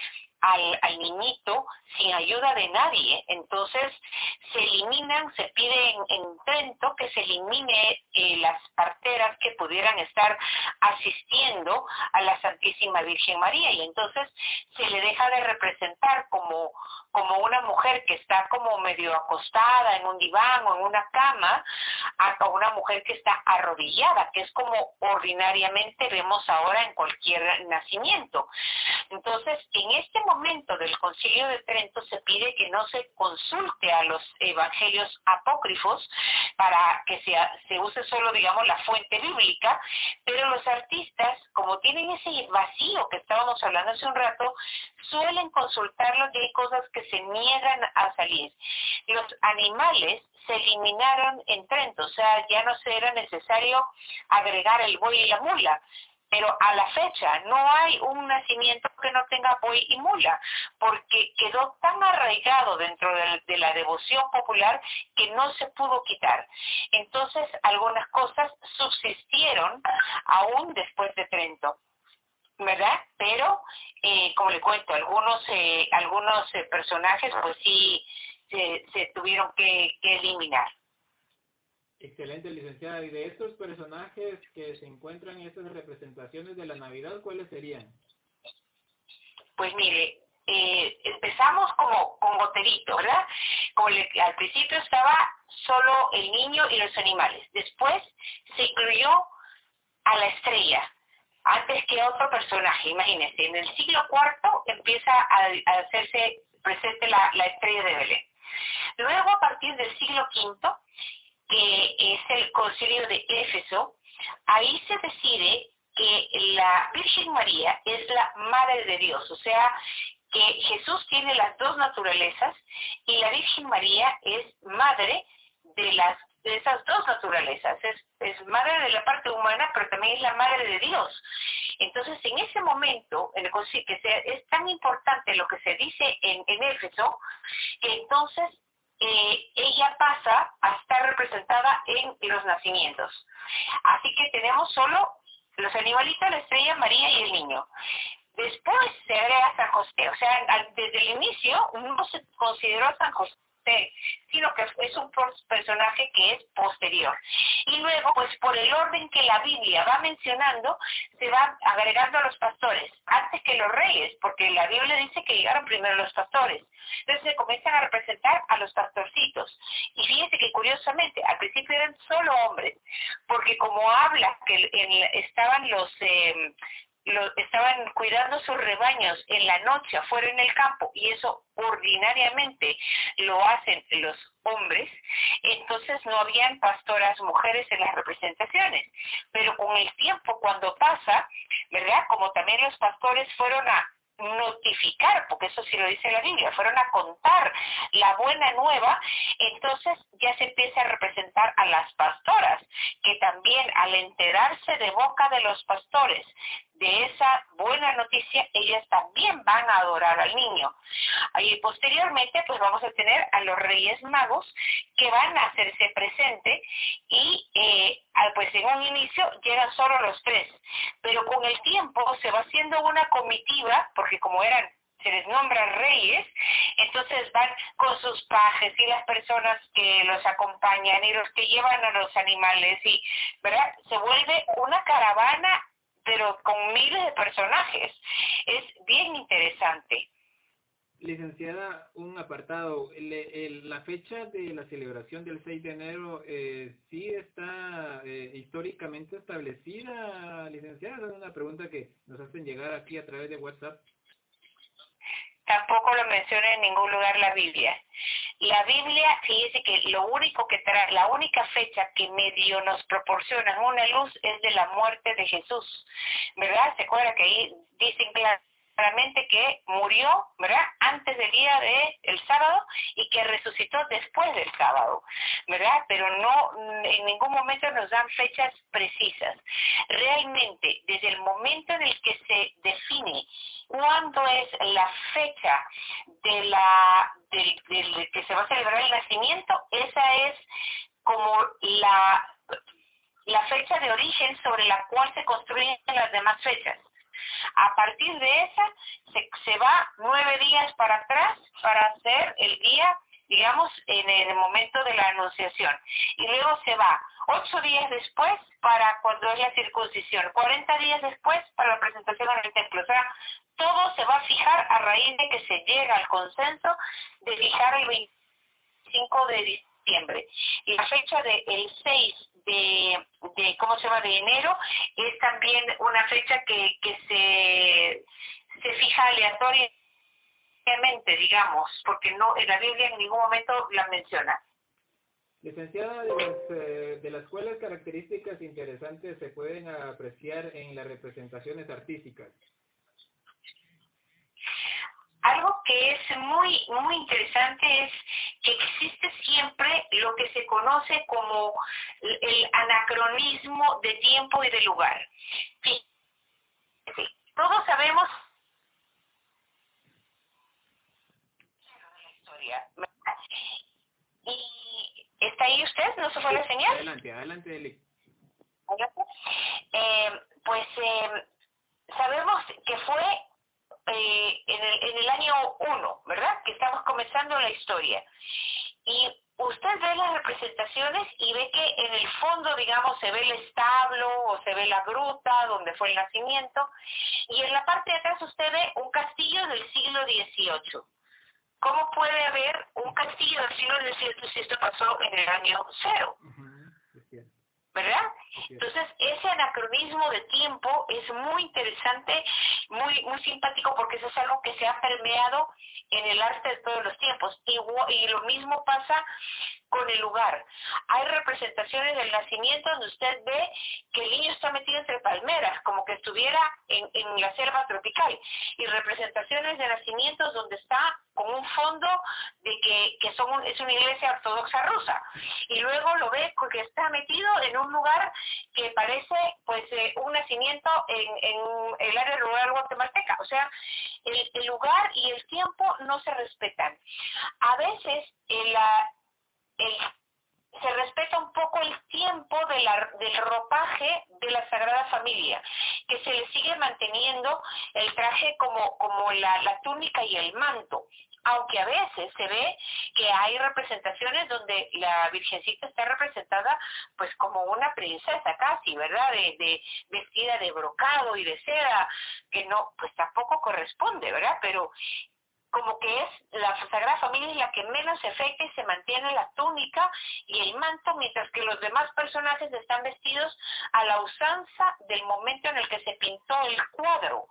S2: al, al niñito sin ayuda de nadie. Entonces se eliminan, se pide en, en Trento que se elimine eh, las parteras que pudieran estar asistiendo a la Santísima Virgen María y entonces se le deja de representar como como una mujer que está como medio acostada en un diván o en una cama, a una mujer que está arrodillada, que es como ordinariamente vemos ahora en cualquier nacimiento. Entonces, en este momento del Concilio de Trento se pide que no se consulte a los evangelios apócrifos para que se, se use solo, digamos, la fuente bíblica, pero los artistas, como tienen ese vacío que estábamos hablando hace un rato, suelen consultarlos y hay cosas que se niegan a salir. Los animales se eliminaron en Trento, o sea, ya no se era necesario agregar el buey y la mula. Pero a la fecha no hay un nacimiento que no tenga buey y mula, porque quedó tan arraigado dentro de, de la devoción popular que no se pudo quitar. Entonces, algunas cosas subsistieron aún después de Trento. ¿Verdad? Pero, eh, como le cuento, algunos eh, algunos eh, personajes pues sí se, se tuvieron que, que eliminar.
S1: Excelente, licenciada. Y de estos personajes que se encuentran en estas representaciones de la Navidad, ¿cuáles serían?
S2: Pues mire, eh, empezamos como con Goterito, ¿verdad? Como le, al principio estaba solo el niño y los animales. Después se incluyó a la estrella, antes que otro personaje. Imagínense, en el siglo IV empieza a, hacerse presente la, la, estrella de Belén. Luego, a partir del siglo V, que es el concilio de Éfeso, ahí se decide que la Virgen María es la Madre de Dios, o sea, que Jesús tiene las dos naturalezas y la Virgen María es madre de las de esas dos naturalezas. Es, es madre de la parte humana, pero también es la madre de Dios. Entonces, en ese momento, en el que sea, es tan importante lo que se dice en, en Éfeso, que entonces eh, ella pasa a estar representada en los nacimientos. Así que tenemos solo los animalitos, la estrella, María y el niño. Después se agrega San José, o sea, desde el inicio no se consideró San José sino que es un personaje que es posterior. Y luego, pues por el orden que la Biblia va mencionando, se va agregando a los pastores, antes que los reyes, porque la Biblia dice que llegaron primero los pastores. Entonces se comienzan a representar a los pastorcitos. Y fíjense que curiosamente, al principio eran solo hombres, porque como habla que estaban los... Eh, lo, estaban cuidando sus rebaños en la noche afuera en el campo y eso ordinariamente lo hacen los hombres, entonces no habían pastoras mujeres en las representaciones. Pero con el tiempo, cuando pasa, ¿verdad? Como también los pastores fueron a notificar, porque eso sí lo dice la Biblia, fueron a contar la buena nueva, entonces ya se empieza a representar a las pastoras, que también al enterarse de boca de los pastores de esa buena noticia, ellas también van a adorar al niño. Y posteriormente, pues vamos a tener a los reyes magos que van a hacerse presente y eh, pues en un inicio llegan solo los tres, pero con el tiempo se va haciendo una comitiva, porque como eran se les nombra reyes, entonces van con sus pajes y las personas que los acompañan y los que llevan a los animales y, ¿verdad? Se vuelve una caravana pero con miles de personajes. Es bien interesante.
S1: Licenciada, un apartado. la fecha de la celebración del 6 de enero eh, sí está eh, históricamente establecida, licenciada. es una pregunta que nos hacen llegar aquí a través de WhatsApp.
S2: Tampoco lo menciona en ningún lugar la Biblia. La Biblia, fíjese que lo único que trae, la única fecha que medio nos proporciona una luz es de la muerte de Jesús, ¿verdad? ¿Se acuerda que ahí dicen claramente que murió, ¿verdad? Antes del día del el sábado y que resucitó después del sábado, ¿verdad? Pero no, en ningún momento nos dan fechas precisas. Realmente, desde el momento en el que se define cuándo es la fecha de la del, que se va a celebrar el nacimiento, esa es como la la fecha de origen sobre la cual se construyen las demás fechas. A partir de esa, se, se va nueve días para atrás para hacer el día, digamos, en el momento de la anunciación. Y luego se va ocho días después para cuando es la circuncisión, cuarenta días después para la presentación en el templo. O sea, todo se va a fijar a raíz de que se llega al consenso de fijar el 25 de diciembre. Y la fecha del el 6 de, de, ¿cómo se llama?, de enero es también una fecha que, que se, se fija digamos, porque no en la Biblia en ningún momento la menciona.
S1: Licenciada, de las, eh, de las cuales características interesantes se pueden apreciar en las representaciones artísticas?
S2: Algo que es muy, muy interesante es que existe siempre lo que se conoce como el anacronismo de tiempo y de lugar. Sí. Todos sabemos ¿Y está ahí usted? ¿No se fue la señal?
S1: Adelante, adelante, Eli.
S2: Eh, pues eh, sabemos que fue eh, en, el, en el año 1, ¿verdad? Que estamos comenzando la historia. Y usted ve las representaciones y ve que en el fondo, digamos, se ve el establo o se ve la gruta donde fue el nacimiento. Y en la parte de atrás usted ve un castillo del siglo XVIII. ¿Cómo puede haber un castillo del siglo XVIII si esto pasó en el año cero? ¿verdad? Entonces, ese anacronismo de tiempo es muy interesante, muy muy simpático porque eso es algo que se ha permeado en el arte de todos los tiempos. Y, y lo mismo pasa con el lugar. Hay representaciones del nacimiento donde usted ve que el niño está metido entre palmeras, como que estuviera en, en la selva tropical, y representaciones de nacimientos donde está con un fondo de que, que son es una iglesia ortodoxa rusa, y luego lo ve porque está metido en un lugar que parece pues eh, un nacimiento en, en el área rural guatemalteca, o sea, el, el lugar y el tiempo no se respetan. A veces en la se respeta un poco el tiempo de la, del ropaje de la Sagrada Familia, que se le sigue manteniendo el traje como, como la, la túnica y el manto, aunque a veces se ve que hay representaciones donde la Virgencita está representada pues como una princesa casi, ¿verdad? De, de vestida de brocado y de seda, que no, pues tampoco corresponde, ¿verdad? Pero como que es la Sagrada Familia la que menos efecta y se mantiene la túnica y el manto, mientras que los demás personajes están vestidos a la usanza del momento en el que se pintó el cuadro,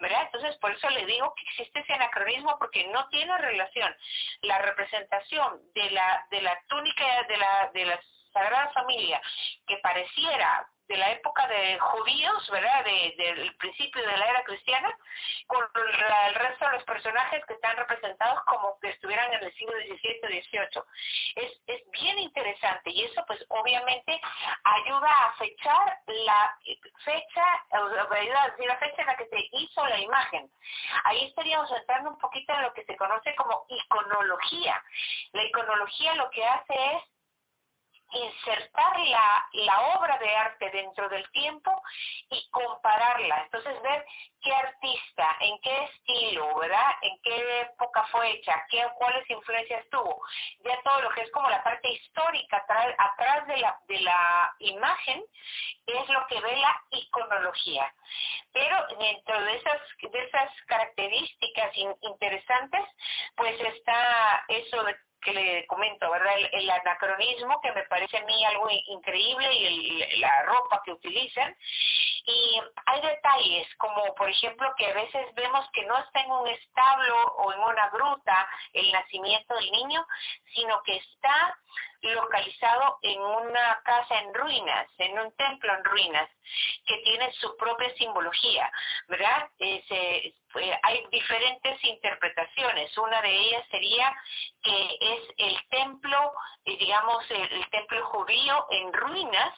S2: ¿verdad? Entonces, por eso le digo que existe ese anacronismo porque no tiene relación la representación de la de la túnica de la de la Sagrada Familia que pareciera de la época de judíos, ¿verdad? Del de, principio de la era cristiana, con el resto de los personajes que están representados como que estuvieran en el siglo XVII o XVIII. Es, es bien interesante y eso pues obviamente ayuda a fechar la fecha, ayuda la fecha en la que se hizo la imagen. Ahí estaríamos entrando un poquito en lo que se conoce como iconología. La iconología lo que hace es insertar la, la obra de arte dentro del tiempo y compararla. Entonces, ver qué artista, en qué estilo, ¿verdad? En qué época fue hecha, qué, cuáles influencias tuvo. Ya todo lo que es como la parte histórica atrás, de, la, de la imagen es lo que ve la iconología. Pero dentro de esas, de esas características interesantes, pues está eso de que le comento, ¿verdad? El, anacronismo, que me parece a mí algo increíble, y la ropa que utilizan. Y hay detalles, como por ejemplo que a veces vemos que no está en un establo o en una gruta el nacimiento del niño, sino que está localizado en una casa en ruinas, en un templo en ruinas, que tiene su propia simbología, ¿verdad? Eh, hay diferentes interpretaciones. Una de ellas sería que es el templo, eh, digamos, el, templo judío en ruinas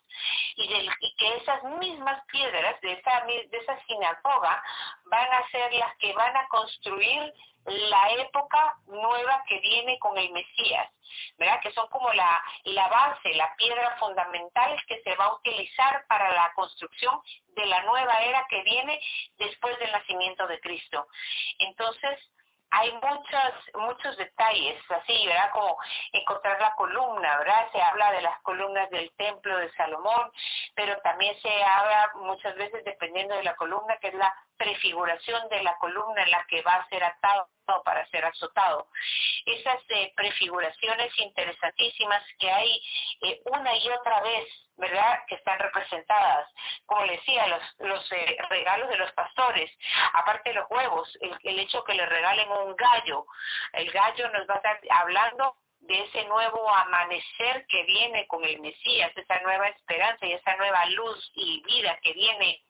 S2: y, del, y, que esas mismas piedras de esa, de esa sinagoga van a ser las que van a construir la época nueva que viene con el Mesías, ¿verdad? Que son como la, la base, la piedra fundamental que se va a utilizar para la construcción de la nueva era que viene después del nacimiento de Cristo. Entonces, hay muchos, muchos detalles, así, ¿verdad? Como encontrar la columna, ¿verdad? Se habla de las columnas del templo de Salomón, pero también se habla muchas veces, dependiendo de la columna, que es la prefiguración de la columna en la que va a ser atado para ser azotado. Esas eh, prefiguraciones interesantísimas que hay eh, una y otra vez, ¿verdad? Que están representadas. Como le decía, los, los eh, regalos de los pastores, aparte de los huevos, el, el hecho que le regalen un gallo. El gallo nos va a estar hablando de ese nuevo amanecer que viene con el Mesías, esa nueva esperanza y esa nueva luz y vida que viene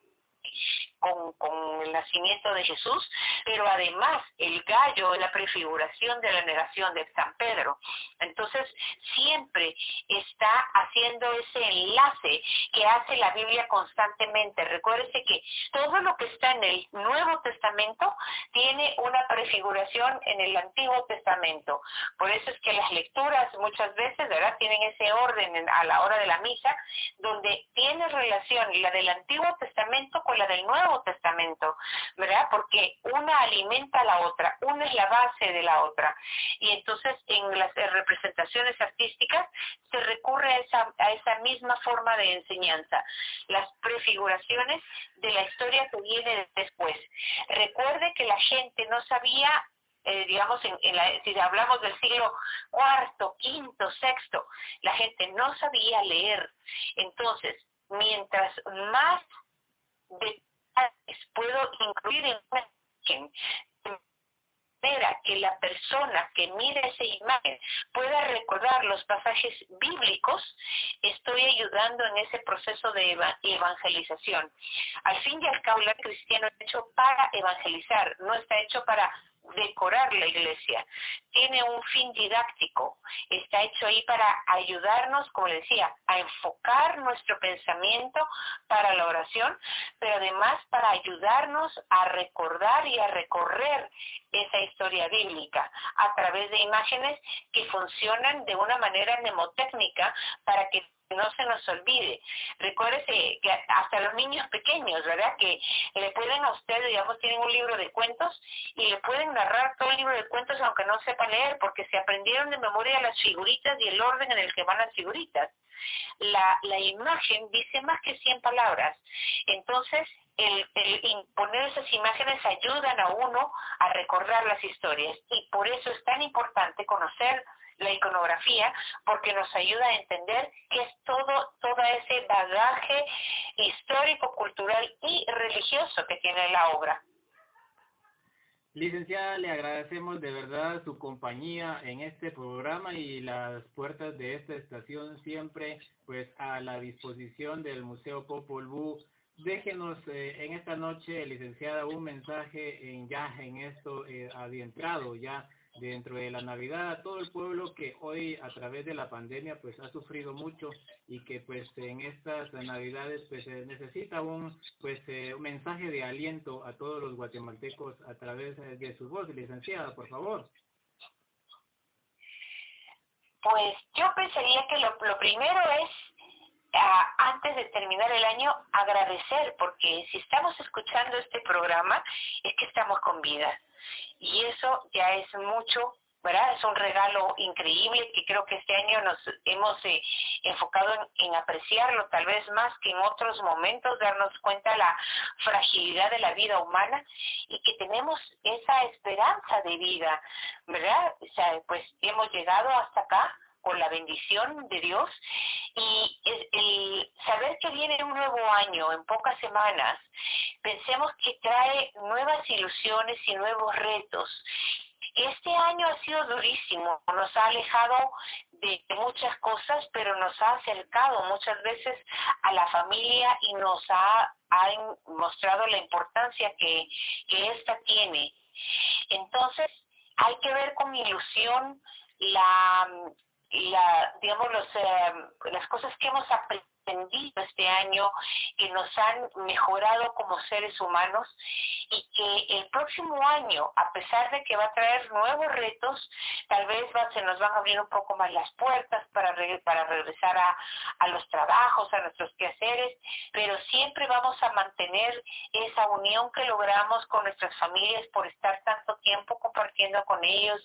S2: con, con el nacimiento de Jesús, pero además el gallo es la prefiguración de la negación de San Pedro. Entonces, siempre está haciendo ese enlace que hace la Biblia constantemente. Recuérdese que todo lo que está en el Nuevo Testamento tiene una prefiguración en el Antiguo Testamento. Por eso es que las lecturas muchas veces, ¿verdad?, tienen ese orden a la hora de la misa, donde tiene relación la del Antiguo Testamento con la del Nuevo Testamento, ¿verdad? Porque una alimenta a la otra, una es la base de la otra. Y entonces en las representaciones artísticas se recurre a esa, a esa misma forma de enseñanza, las prefiguraciones de la historia que viene después. Recuerde que la gente no sabía eh, digamos, en la, si hablamos del siglo cuarto, quinto, sexto, la gente no sabía leer. Entonces, mientras más de puedo incluir en una imagen manera que la persona que mire esa imagen pueda recordar los pasajes bíblicos, estoy ayudando en ese proceso de evangelización. Al fin y al cabo, el cristiano está hecho para evangelizar, no está hecho para decorar la iglesia. Tiene un fin didáctico. Está hecho ahí para ayudarnos, como decía, a enfocar nuestro pensamiento para la oración, pero además para ayudarnos a recordar y a recorrer esa historia bíblica a través de imágenes que funcionan de una manera mnemotécnica para que no se nos olvide. Recuérdese que hasta los niños pequeños, ¿verdad? Que le pueden a usted, digamos, tienen un libro de cuentos y le pueden narrar todo el libro de cuentos aunque no sepan leer, porque se aprendieron de memoria las figuritas y el orden en el que van las figuritas. La, la imagen dice más que 100 palabras. Entonces, el, el imponer esas imágenes ayudan a uno a recordar las historias y por eso es tan importante conocer la iconografía porque nos ayuda a entender que es todo, todo ese bagaje histórico, cultural y religioso que tiene la obra.
S1: Licenciada, le agradecemos de verdad su compañía en este programa y las puertas de esta estación siempre pues a la disposición del Museo Popol Vuh. Déjenos eh, en esta noche, licenciada, un mensaje en ya en esto eh, adentrado ya dentro de la Navidad a todo el pueblo que hoy a través de la pandemia pues ha sufrido mucho y que pues en estas Navidades pues necesita un pues eh, un mensaje de aliento a todos los guatemaltecos a través de su voz, licenciada, por favor.
S2: Pues yo pensaría que lo, lo primero es ah, antes de terminar el año agradecer porque si estamos escuchando este programa es que estamos con vida y eso ya es mucho, ¿verdad? Es un regalo increíble que creo que este año nos hemos eh, enfocado en, apreciarlo, tal vez más que en otros momentos, darnos cuenta la fragilidad de la vida humana y que tenemos esa esperanza de vida, ¿verdad? O sea, pues hemos llegado hasta acá con la bendición de Dios y el, saber que viene un nuevo año en pocas semanas, pensemos que trae nuevas ilusiones y nuevos retos. Este año ha sido durísimo, nos ha alejado de muchas cosas, pero nos ha acercado muchas veces a la familia y nos ha, ha mostrado la importancia que, que esta tiene. Entonces, hay que ver con ilusión la la, digamos, los, eh, las cosas que hemos aprendido este año, que nos han mejorado como seres humanos y que el próximo año, a pesar de que va a traer nuevos retos, tal vez va, se nos van a abrir un poco más las puertas para, para regresar a, a los trabajos, a nuestros quehaceres, pero siempre vamos a mantener esa unión que logramos con nuestras familias por estar tanto tiempo compartiendo con ellos,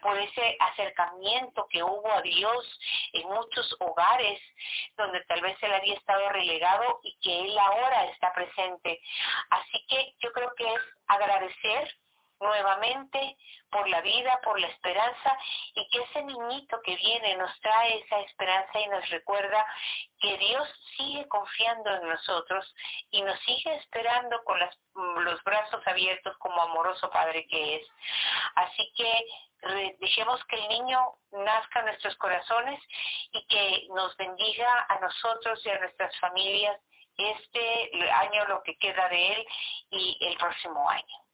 S2: por ese acercamiento que hubo a Dios en muchos hogares donde tal vez él había estado relegado y que él ahora está presente. Así que yo creo que es agradecer nuevamente por la vida, por la esperanza y que ese niñito que viene nos trae esa esperanza y nos recuerda que Dios sigue confiando en nosotros y nos sigue esperando con las, los brazos abiertos como amoroso Padre que es. Así que dejemos que el niño nazca en nuestros corazones y que nos bendiga a nosotros y a nuestras familias este año, lo que queda de él y el próximo año.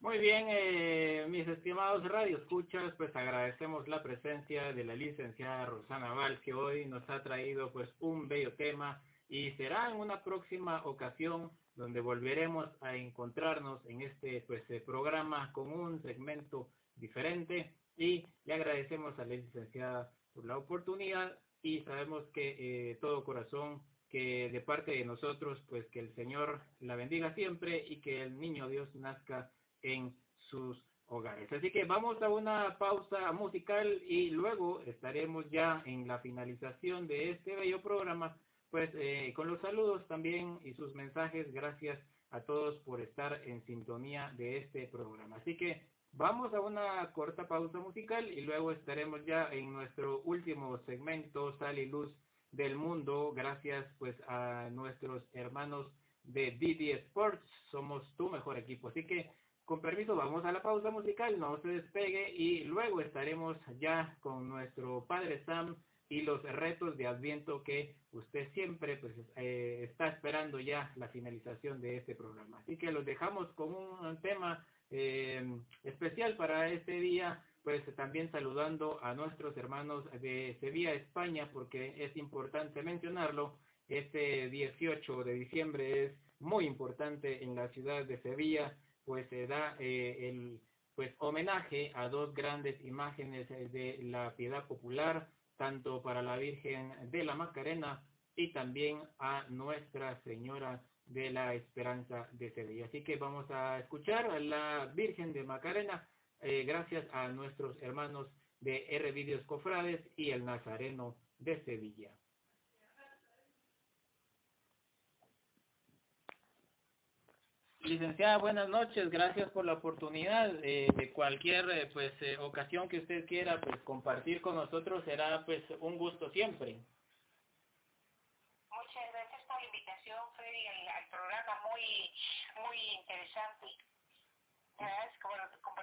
S1: Muy bien, eh, mis estimados radioescuchas, pues agradecemos la presencia de la licenciada Rosana Val, que hoy nos ha traído pues un bello tema y será en una próxima ocasión donde volveremos a encontrarnos en este pues eh, programa con un segmento diferente y le agradecemos a la licenciada por la oportunidad y sabemos que eh, todo corazón que de parte de nosotros pues que el Señor la bendiga siempre y que el niño Dios nazca en sus hogares. Así que vamos a una pausa musical y luego estaremos ya en la finalización de este bello programa pues eh, con los saludos también y sus mensajes. Gracias a todos por estar en sintonía de este programa. Así que Vamos a una corta pausa musical y luego estaremos ya en nuestro último segmento, Sal y Luz del Mundo, gracias pues a nuestros hermanos de Didi Sports, somos tu mejor equipo. Así que con permiso vamos a la pausa musical, no se despegue y luego estaremos ya con nuestro padre Sam y los retos de Adviento que usted siempre pues eh, está esperando ya la finalización de este programa. Así que los dejamos con un tema eh, especial para este día, pues también saludando a nuestros hermanos de Sevilla, España, porque es importante mencionarlo. Este 18 de diciembre es muy importante en la ciudad de Sevilla, pues se da eh, el pues homenaje a dos grandes imágenes de la piedad popular, tanto para la Virgen de la Macarena y también a Nuestra Señora de la Esperanza de Sevilla. Así que vamos a escuchar a la Virgen de Macarena, eh, gracias a nuestros hermanos de R Videos Cofrades y el Nazareno de Sevilla. Licenciada, buenas noches. Gracias por la oportunidad. Eh, de cualquier eh, pues ocasión que usted quiera pues compartir con nosotros será pues un gusto siempre.
S2: programa muy, muy interesante. es como, como